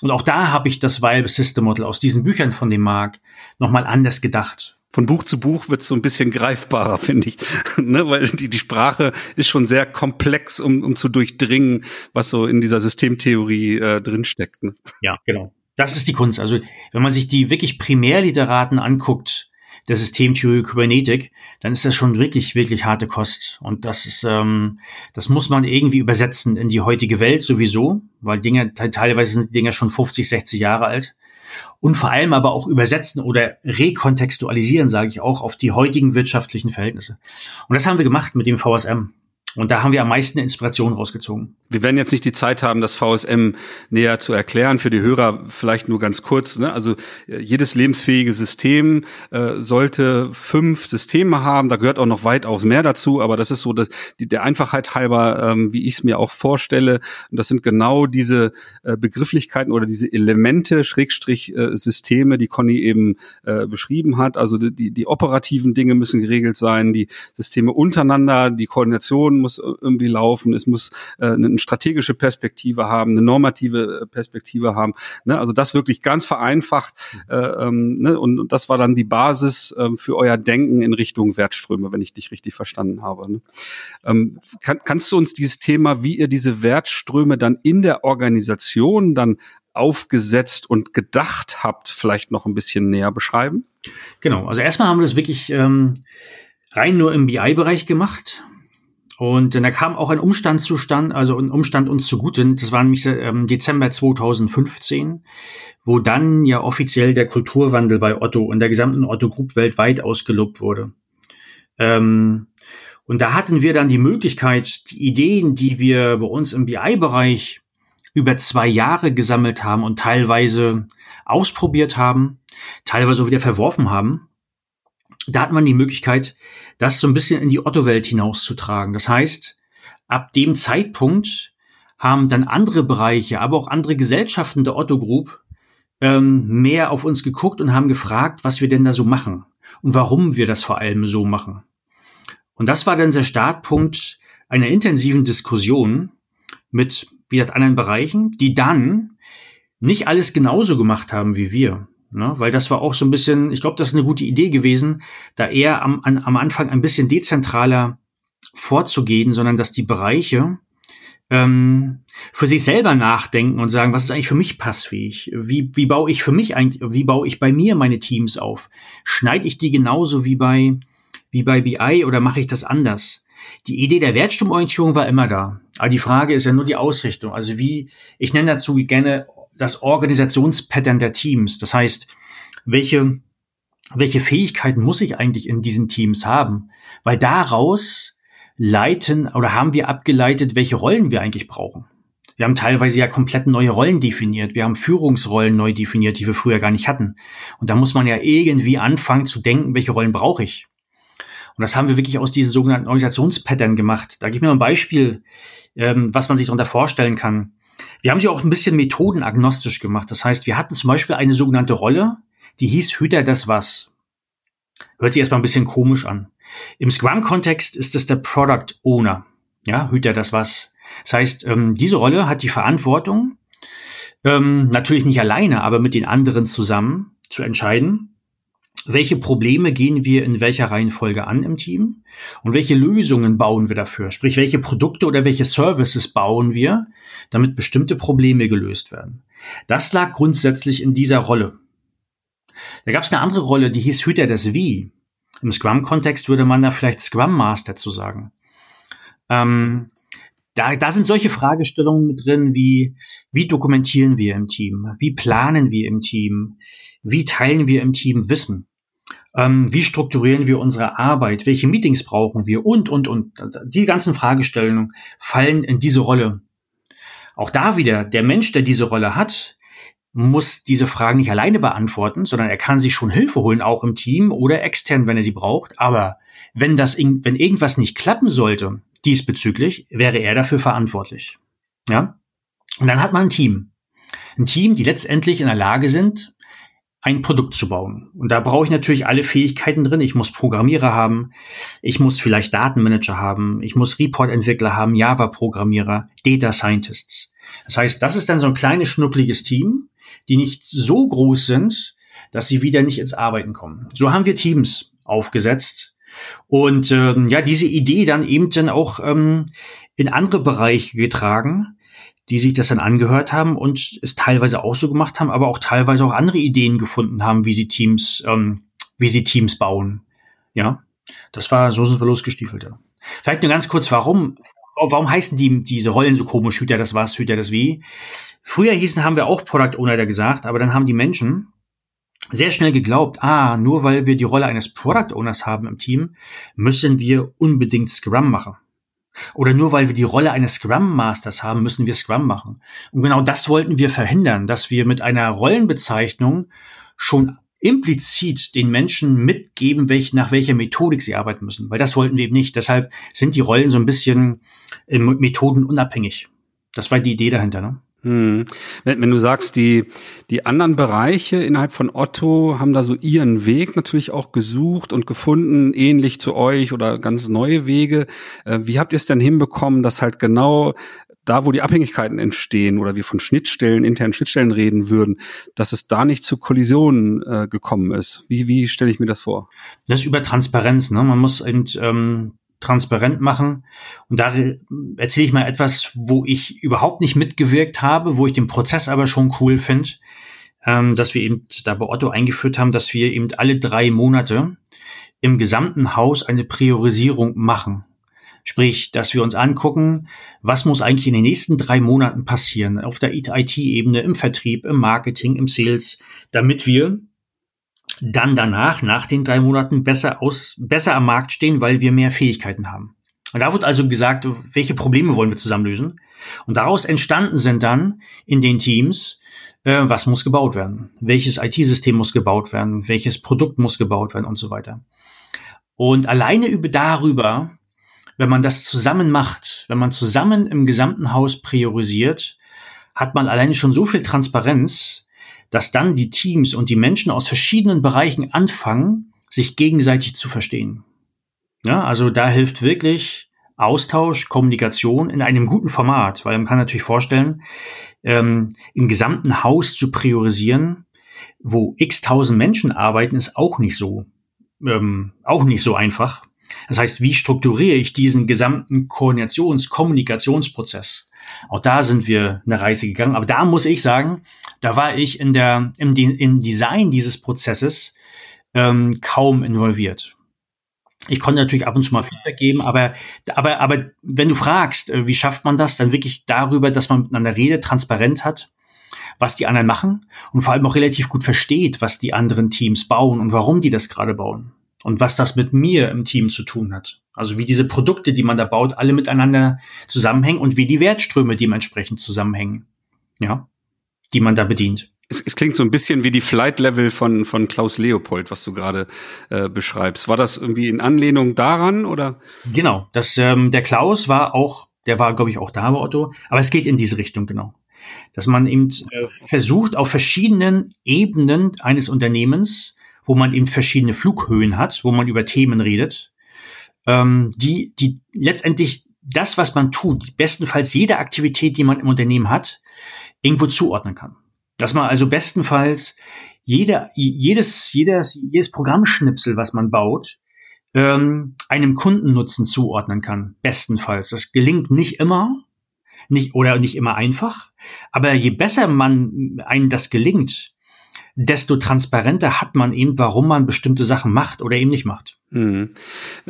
C: Und auch da habe ich das Vibe System Model aus diesen Büchern von dem Mark nochmal anders gedacht
B: von Buch zu Buch wird es so ein bisschen greifbarer, finde ich. ne? Weil die, die Sprache ist schon sehr komplex, um, um zu durchdringen, was so in dieser Systemtheorie äh, drinsteckt. Ne?
C: Ja, genau. Das ist die Kunst. Also wenn man sich die wirklich Primärliteraten anguckt, der Systemtheorie Kybernetik, dann ist das schon wirklich, wirklich harte Kost. Und das ist, ähm, das muss man irgendwie übersetzen in die heutige Welt sowieso, weil Dinge, teilweise sind Dinge schon 50, 60 Jahre alt und vor allem aber auch übersetzen oder rekontextualisieren, sage ich auch, auf die heutigen wirtschaftlichen Verhältnisse. Und das haben wir gemacht mit dem VSM. Und da haben wir am meisten Inspiration rausgezogen.
B: Wir werden jetzt nicht die Zeit haben, das VSM näher zu erklären. Für die Hörer vielleicht nur ganz kurz. Ne? Also äh, jedes lebensfähige System äh, sollte fünf Systeme haben. Da gehört auch noch weitaus mehr dazu. Aber das ist so das, die, der Einfachheit halber, ähm, wie ich es mir auch vorstelle. Und das sind genau diese äh, Begrifflichkeiten oder diese Elemente, Schrägstrich äh, Systeme, die Conny eben äh, beschrieben hat. Also die, die operativen Dinge müssen geregelt sein, die Systeme untereinander, die Koordination muss irgendwie laufen, es muss äh, eine strategische Perspektive haben, eine normative äh, Perspektive haben. Ne? Also das wirklich ganz vereinfacht. Äh, ähm, ne? und, und das war dann die Basis äh, für euer Denken in Richtung Wertströme, wenn ich dich richtig verstanden habe. Ne? Ähm, kann, kannst du uns dieses Thema, wie ihr diese Wertströme dann in der Organisation dann aufgesetzt und gedacht habt, vielleicht noch ein bisschen näher beschreiben?
C: Genau, also erstmal haben wir das wirklich ähm, rein nur im BI-Bereich gemacht. Und da kam auch ein Umstand zustand, also ein Umstand uns zugute. Das war nämlich ähm, Dezember 2015, wo dann ja offiziell der Kulturwandel bei Otto und der gesamten Otto Group weltweit ausgelobt wurde. Ähm, und da hatten wir dann die Möglichkeit, die Ideen, die wir bei uns im BI-Bereich über zwei Jahre gesammelt haben und teilweise ausprobiert haben, teilweise wieder verworfen haben, da hat man die Möglichkeit, das so ein bisschen in die Otto-Welt hinauszutragen. Das heißt, ab dem Zeitpunkt haben dann andere Bereiche, aber auch andere Gesellschaften der Otto Group ähm, mehr auf uns geguckt und haben gefragt, was wir denn da so machen. und warum wir das vor allem so machen. Und das war dann der Startpunkt einer intensiven Diskussion mit, wie gesagt, anderen Bereichen, die dann nicht alles genauso gemacht haben wie wir. Ne? Weil das war auch so ein bisschen, ich glaube, das ist eine gute Idee gewesen, da eher am, an, am Anfang ein bisschen dezentraler vorzugehen, sondern dass die Bereiche ähm, für sich selber nachdenken und sagen, was ist eigentlich für mich passfähig? Wie, wie baue ich für mich eigentlich, wie baue ich bei mir meine Teams auf? Schneide ich die genauso wie bei, wie bei BI oder mache ich das anders? Die Idee der Wertstromorientierung war immer da. Aber die Frage ist ja nur die Ausrichtung. Also wie, ich nenne dazu gerne das Organisationspattern der Teams. Das heißt, welche, welche Fähigkeiten muss ich eigentlich in diesen Teams haben? Weil daraus leiten oder haben wir abgeleitet, welche Rollen wir eigentlich brauchen. Wir haben teilweise ja komplett neue Rollen definiert. Wir haben Führungsrollen neu definiert, die wir früher gar nicht hatten. Und da muss man ja irgendwie anfangen zu denken, welche Rollen brauche ich. Und das haben wir wirklich aus diesen sogenannten Organisationspattern gemacht. Da gebe ich mir ein Beispiel, ähm, was man sich darunter vorstellen kann. Wir haben sie auch ein bisschen methodenagnostisch gemacht. Das heißt, wir hatten zum Beispiel eine sogenannte Rolle, die hieß Hüter des Was. Hört sich erstmal ein bisschen komisch an. Im Scrum-Kontext ist es der Product Owner. Ja, Hüter das was. Das heißt, ähm, diese Rolle hat die Verantwortung, ähm, natürlich nicht alleine, aber mit den anderen zusammen zu entscheiden, welche Probleme gehen wir in welcher Reihenfolge an im Team und welche Lösungen bauen wir dafür? Sprich, welche Produkte oder welche Services bauen wir, damit bestimmte Probleme gelöst werden? Das lag grundsätzlich in dieser Rolle. Da gab es eine andere Rolle, die hieß Hüter des Wie. Im Scrum-Kontext würde man da vielleicht Scrum Master zu sagen. Ähm, da, da sind solche Fragestellungen mit drin wie, wie dokumentieren wir im Team? Wie planen wir im Team? Wie teilen wir im Team Wissen? Ähm, wie strukturieren wir unsere Arbeit? Welche Meetings brauchen wir? Und, und, und. Die ganzen Fragestellungen fallen in diese Rolle. Auch da wieder, der Mensch, der diese Rolle hat, muss diese Fragen nicht alleine beantworten, sondern er kann sich schon Hilfe holen, auch im Team oder extern, wenn er sie braucht. Aber wenn das, wenn irgendwas nicht klappen sollte, diesbezüglich, wäre er dafür verantwortlich. Ja? Und dann hat man ein Team. Ein Team, die letztendlich in der Lage sind, ein Produkt zu bauen. Und da brauche ich natürlich alle Fähigkeiten drin. Ich muss Programmierer haben, ich muss vielleicht Datenmanager haben, ich muss Report-Entwickler haben, Java-Programmierer, Data Scientists. Das heißt, das ist dann so ein kleines, schnuckliges Team, die nicht so groß sind, dass sie wieder nicht ins Arbeiten kommen. So haben wir Teams aufgesetzt. Und ähm, ja, diese Idee dann eben dann auch ähm, in andere Bereiche getragen, die sich das dann angehört haben und es teilweise auch so gemacht haben, aber auch teilweise auch andere Ideen gefunden haben, wie sie Teams, ähm, wie sie Teams bauen. Ja, das war, so sind wir losgestiefelt. Vielleicht nur ganz kurz, warum, warum heißen die, diese Rollen so komisch? Hüter das was, Hüter das wie? Früher hießen, haben wir auch Product Owner da gesagt, aber dann haben die Menschen sehr schnell geglaubt, ah, nur weil wir die Rolle eines Product Owners haben im Team, müssen wir unbedingt Scrum machen. Oder nur weil wir die Rolle eines Scrum Masters haben, müssen wir Scrum machen. Und genau das wollten wir verhindern, dass wir mit einer Rollenbezeichnung schon implizit den Menschen mitgeben, welch, nach welcher Methodik sie arbeiten müssen. Weil das wollten wir eben nicht. Deshalb sind die Rollen so ein bisschen äh, methodenunabhängig. Das war die Idee dahinter. Ne?
B: Hm. Wenn, wenn, du sagst, die, die anderen Bereiche innerhalb von Otto haben da so ihren Weg natürlich auch gesucht und gefunden, ähnlich zu euch oder ganz neue Wege. Äh, wie habt ihr es denn hinbekommen, dass halt genau da, wo die Abhängigkeiten entstehen oder wir von Schnittstellen, internen Schnittstellen reden würden, dass es da nicht zu Kollisionen äh, gekommen ist? Wie, wie stelle ich mir das vor?
C: Das ist über Transparenz. Ne? Man muss eben ähm, transparent machen. Und da erzähle ich mal etwas, wo ich überhaupt nicht mitgewirkt habe, wo ich den Prozess aber schon cool finde, ähm, dass wir eben da bei Otto eingeführt haben, dass wir eben alle drei Monate im gesamten Haus eine Priorisierung machen. Sprich, dass wir uns angucken, was muss eigentlich in den nächsten drei Monaten passieren auf der IT-Ebene, im Vertrieb, im Marketing, im Sales, damit wir dann danach, nach den drei Monaten, besser aus, besser am Markt stehen, weil wir mehr Fähigkeiten haben. Und da wird also gesagt, welche Probleme wollen wir zusammen lösen? Und daraus entstanden sind dann in den Teams, äh, was muss gebaut werden? Welches IT-System muss gebaut werden? Welches Produkt muss gebaut werden und so weiter. Und alleine über darüber, wenn man das zusammen macht, wenn man zusammen im gesamten Haus priorisiert, hat man alleine schon so viel Transparenz, dass dann die Teams und die Menschen aus verschiedenen Bereichen anfangen, sich gegenseitig zu verstehen. Ja, also da hilft wirklich Austausch, Kommunikation in einem guten Format, weil man kann natürlich vorstellen, ähm, im gesamten Haus zu priorisieren, wo x tausend Menschen arbeiten, ist auch nicht so, ähm, auch nicht so einfach. Das heißt, wie strukturiere ich diesen gesamten Koordinations-, Kommunikationsprozess? Auch da sind wir eine Reise gegangen. Aber da muss ich sagen, da war ich in der, im, im Design dieses Prozesses ähm, kaum involviert. Ich konnte natürlich ab und zu mal Feedback geben, aber, aber, aber wenn du fragst, äh, wie schafft man das, dann wirklich darüber, dass man miteinander redet, transparent hat, was die anderen machen und vor allem auch relativ gut versteht, was die anderen Teams bauen und warum die das gerade bauen und was das mit mir im Team zu tun hat. Also wie diese Produkte, die man da baut, alle miteinander zusammenhängen und wie die Wertströme dementsprechend zusammenhängen. Ja, die man da bedient.
B: Es, es klingt so ein bisschen wie die Flight Level von, von Klaus Leopold, was du gerade äh, beschreibst. War das irgendwie in Anlehnung daran oder?
C: Genau, das, ähm, der Klaus war auch, der war, glaube ich, auch da bei Otto, aber es geht in diese Richtung, genau. Dass man eben äh, versucht, auf verschiedenen Ebenen eines Unternehmens, wo man eben verschiedene Flughöhen hat, wo man über Themen redet, ähm, die, die letztendlich das, was man tut, bestenfalls jede Aktivität, die man im Unternehmen hat, irgendwo zuordnen kann. Dass man also bestenfalls jeder, jedes, jedes, jedes Programmschnipsel, was man baut, ähm, einem Kundennutzen zuordnen kann. Bestenfalls. Das gelingt nicht immer, nicht oder nicht immer einfach. Aber je besser man einem das gelingt, desto transparenter hat man eben, warum man bestimmte Sachen macht oder eben nicht macht.
B: Mhm.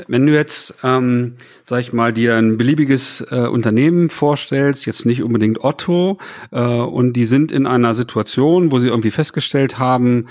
B: Wenn du jetzt, ähm, sag ich mal, dir ein beliebiges äh, Unternehmen vorstellst, jetzt nicht unbedingt Otto, äh, und die sind in einer Situation, wo sie irgendwie festgestellt haben,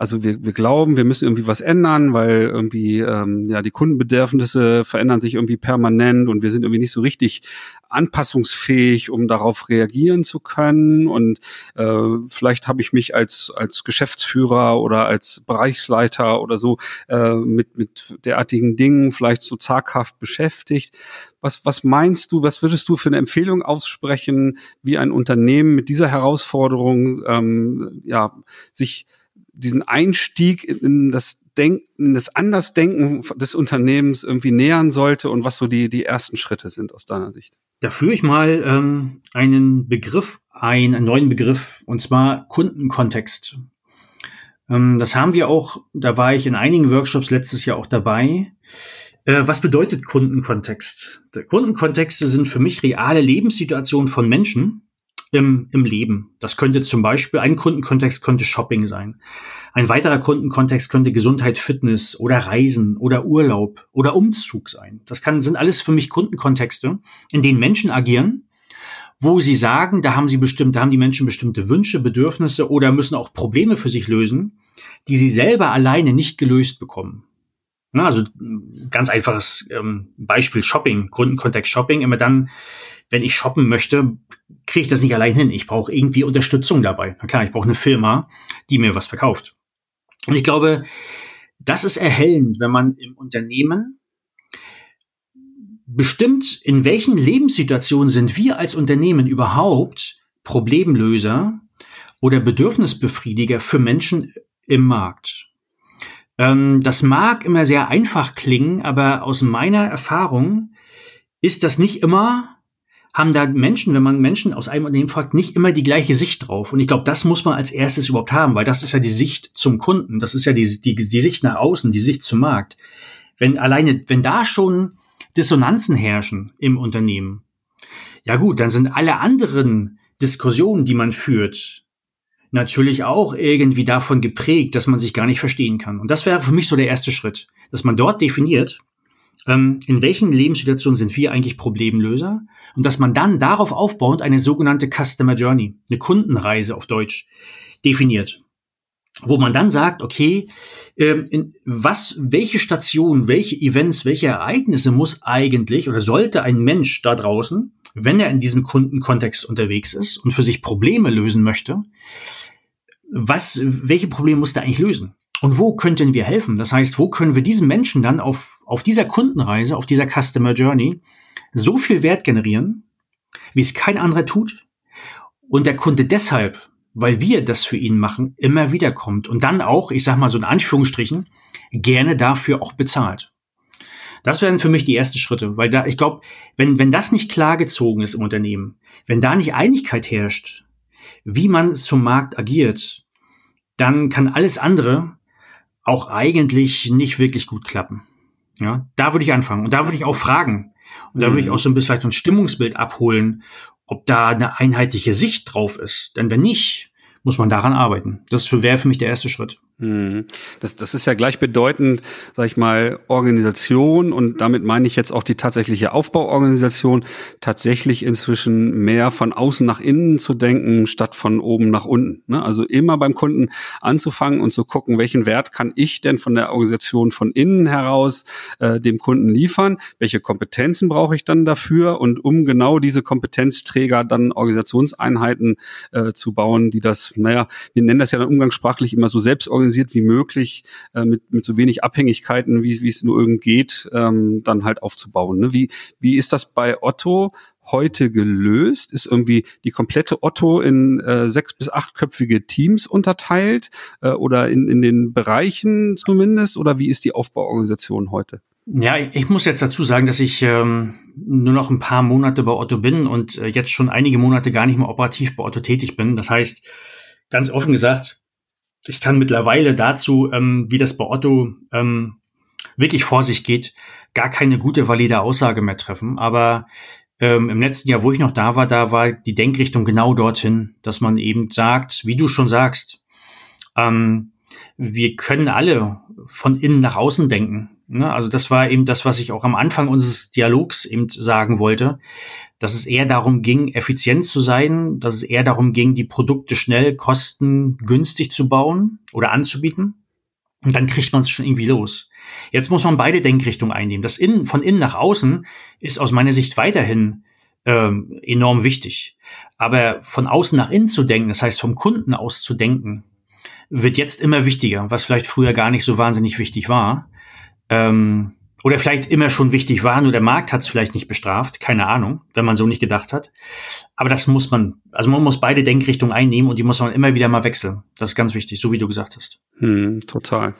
B: also wir, wir glauben, wir müssen irgendwie was ändern, weil irgendwie ähm, ja die Kundenbedürfnisse verändern sich irgendwie permanent und wir sind irgendwie nicht so richtig anpassungsfähig, um darauf reagieren zu können. Und äh, vielleicht habe ich mich als als Geschäftsführer oder als Bereichsleiter oder so äh, mit mit derartigen Dingen vielleicht so zaghaft beschäftigt. Was, was meinst du, was würdest du für eine Empfehlung aussprechen, wie ein Unternehmen mit dieser Herausforderung ähm, ja, sich diesen Einstieg in das Denken, das Andersdenken des Unternehmens irgendwie nähern sollte und was so die, die ersten Schritte sind aus deiner Sicht?
C: Da führe ich mal ähm, einen Begriff ein, einen neuen Begriff, und zwar Kundenkontext. Ähm, das haben wir auch, da war ich in einigen Workshops letztes Jahr auch dabei. Äh, was bedeutet Kundenkontext? Kundenkontexte sind für mich reale Lebenssituationen von Menschen, im, im Leben. Das könnte zum Beispiel, ein Kundenkontext könnte Shopping sein. Ein weiterer Kundenkontext könnte Gesundheit, Fitness oder Reisen oder Urlaub oder Umzug sein. Das kann, sind alles für mich Kundenkontexte, in denen Menschen agieren, wo sie sagen, da haben sie bestimmt, da haben die Menschen bestimmte Wünsche, Bedürfnisse oder müssen auch Probleme für sich lösen, die sie selber alleine nicht gelöst bekommen. Na, also ganz einfaches ähm, Beispiel Shopping, Kundenkontext Shopping, immer dann, wenn ich shoppen möchte, kriege ich das nicht allein hin. Ich brauche irgendwie Unterstützung dabei. Na klar, ich brauche eine Firma, die mir was verkauft. Und ich glaube, das ist erhellend, wenn man im Unternehmen bestimmt, in welchen Lebenssituationen sind wir als Unternehmen überhaupt Problemlöser oder Bedürfnisbefriediger für Menschen im Markt. Ähm, das mag immer sehr einfach klingen, aber aus meiner Erfahrung ist das nicht immer haben da Menschen, wenn man Menschen aus einem Unternehmen fragt, nicht immer die gleiche Sicht drauf. Und ich glaube, das muss man als erstes überhaupt haben, weil das ist ja die Sicht zum Kunden. Das ist ja die, die, die Sicht nach außen, die Sicht zum Markt. Wenn alleine, wenn da schon Dissonanzen herrschen im Unternehmen, ja gut, dann sind alle anderen Diskussionen, die man führt, natürlich auch irgendwie davon geprägt, dass man sich gar nicht verstehen kann. Und das wäre für mich so der erste Schritt, dass man dort definiert, ähm, in welchen Lebenssituationen sind wir eigentlich Problemlöser und dass man dann darauf aufbauend eine sogenannte Customer Journey, eine Kundenreise auf Deutsch, definiert. Wo man dann sagt, okay, ähm, was, welche Stationen, welche Events, welche Ereignisse muss eigentlich oder sollte ein Mensch da draußen, wenn er in diesem Kundenkontext unterwegs ist und für sich Probleme lösen möchte, was, welche Probleme muss er eigentlich lösen? Und wo könnten wir helfen? Das heißt, wo können wir diesen Menschen dann auf, auf dieser Kundenreise, auf dieser Customer Journey so viel Wert generieren, wie es kein anderer tut? Und der Kunde deshalb weil wir das für ihn machen, immer wieder kommt und dann auch, ich sag mal so in Anführungsstrichen, gerne dafür auch bezahlt. Das wären für mich die ersten Schritte, weil da, ich glaube, wenn, wenn das nicht klar gezogen ist im Unternehmen, wenn da nicht Einigkeit herrscht, wie man zum Markt agiert, dann kann alles andere auch eigentlich nicht wirklich gut klappen. Ja, da würde ich anfangen und da würde ich auch fragen und da würde ich mhm. auch so ein bisschen vielleicht so ein Stimmungsbild abholen, ob da eine einheitliche Sicht drauf ist. Denn wenn nicht, muss man daran arbeiten. Das wäre für mich der erste Schritt.
B: Mhm. Das, das ist ja gleichbedeutend, sag ich mal, Organisation und damit meine ich jetzt auch die tatsächliche Aufbauorganisation, tatsächlich inzwischen mehr von außen nach innen zu denken, statt von oben nach unten. Ne? Also immer beim Kunden anzufangen und zu gucken, welchen Wert kann ich denn von der Organisation von innen heraus äh, dem Kunden liefern, welche Kompetenzen brauche ich dann dafür und um genau diese Kompetenzträger dann Organisationseinheiten äh, zu bauen, die das, naja, wir nennen das ja dann umgangssprachlich immer so selbst organisiert wie möglich, äh, mit, mit so wenig Abhängigkeiten, wie, es nur irgend geht, ähm, dann halt aufzubauen. Ne? Wie, wie ist das bei Otto? heute gelöst? Ist irgendwie die komplette Otto in äh, sechs bis achtköpfige Teams unterteilt äh, oder in, in den Bereichen zumindest? Oder wie ist die Aufbauorganisation heute?
C: Ja, ich muss jetzt dazu sagen, dass ich ähm, nur noch ein paar Monate bei Otto bin und äh, jetzt schon einige Monate gar nicht mehr operativ bei Otto tätig bin. Das heißt, ganz offen gesagt, ich kann mittlerweile dazu, ähm, wie das bei Otto ähm, wirklich vor sich geht, gar keine gute, valide Aussage mehr treffen. Aber ähm, im letzten Jahr, wo ich noch da war, da war die Denkrichtung genau dorthin, dass man eben sagt, wie du schon sagst, ähm, wir können alle von innen nach außen denken. Ne? Also das war eben das, was ich auch am Anfang unseres Dialogs eben sagen wollte, dass es eher darum ging, effizient zu sein, dass es eher darum ging, die Produkte schnell, kostengünstig zu bauen oder anzubieten. Und dann kriegt man es schon irgendwie los. Jetzt muss man beide Denkrichtungen einnehmen. Das Innen, von innen nach außen ist aus meiner Sicht weiterhin ähm, enorm wichtig. Aber von außen nach innen zu denken, das heißt vom Kunden aus zu denken, wird jetzt immer wichtiger, was vielleicht früher gar nicht so wahnsinnig wichtig war. Ähm, oder vielleicht immer schon wichtig war, nur der Markt hat es vielleicht nicht bestraft, keine Ahnung, wenn man so nicht gedacht hat. Aber das muss man, also man muss beide Denkrichtungen einnehmen und die muss man immer wieder mal wechseln. Das ist ganz wichtig, so wie du gesagt hast.
B: Hm, total.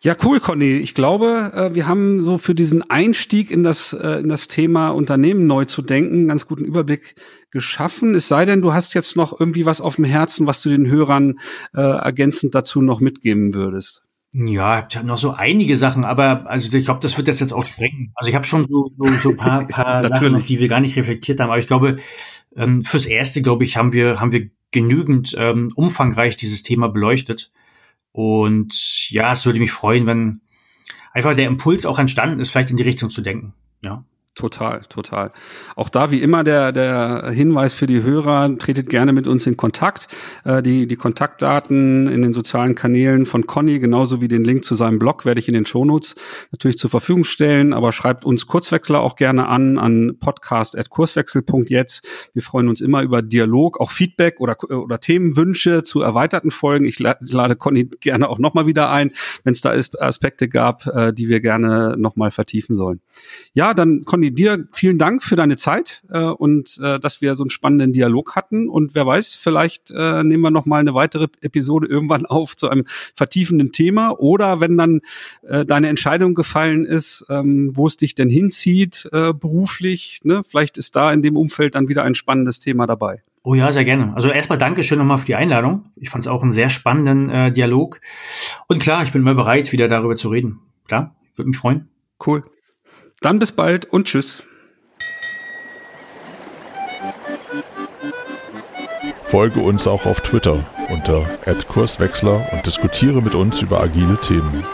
B: Ja, cool, Conny. Ich glaube, äh, wir haben so für diesen Einstieg in das, äh, in das Thema Unternehmen neu zu denken einen ganz guten Überblick geschaffen. Es sei denn, du hast jetzt noch irgendwie was auf dem Herzen, was du den Hörern äh, ergänzend dazu noch mitgeben würdest.
C: Ja, ich habe noch so einige Sachen, aber also ich glaube, das wird das jetzt auch sprengen. Also ich habe schon so, so, so ein paar, paar Sachen, die wir gar nicht reflektiert haben. Aber ich glaube, ähm, fürs Erste, glaube ich, haben wir, haben wir genügend ähm, umfangreich dieses Thema beleuchtet. Und ja, es würde mich freuen, wenn einfach der Impuls auch entstanden ist, vielleicht in die Richtung zu denken. Ja.
B: Total, total. Auch da wie immer der, der Hinweis für die Hörer, tretet gerne mit uns in Kontakt. Äh, die, die Kontaktdaten in den sozialen Kanälen von Conny, genauso wie den Link zu seinem Blog, werde ich in den Shownotes natürlich zur Verfügung stellen. Aber schreibt uns Kurzwechsler auch gerne an, an podcast.kurswechsel.jetzt. Wir freuen uns immer über Dialog, auch Feedback oder, oder Themenwünsche zu erweiterten Folgen. Ich lade Conny gerne auch nochmal wieder ein, wenn es da Aspekte gab, äh, die wir gerne nochmal vertiefen sollen. Ja, dann Conny, Conny, dir vielen Dank für deine Zeit äh, und äh, dass wir so einen spannenden Dialog hatten. Und wer weiß, vielleicht äh, nehmen wir noch mal eine weitere Episode irgendwann auf zu einem vertiefenden Thema. Oder wenn dann äh, deine Entscheidung gefallen ist, ähm, wo es dich denn hinzieht äh, beruflich, ne? vielleicht ist da in dem Umfeld dann wieder ein spannendes Thema dabei.
C: Oh ja, sehr gerne. Also erstmal Dankeschön nochmal für die Einladung. Ich fand es auch einen sehr spannenden äh, Dialog. Und klar, ich bin immer bereit, wieder darüber zu reden. Klar, würde mich freuen.
B: Cool. Dann bis bald und tschüss.
A: Folge uns auch auf Twitter unter @kurswechsler und diskutiere mit uns über agile Themen.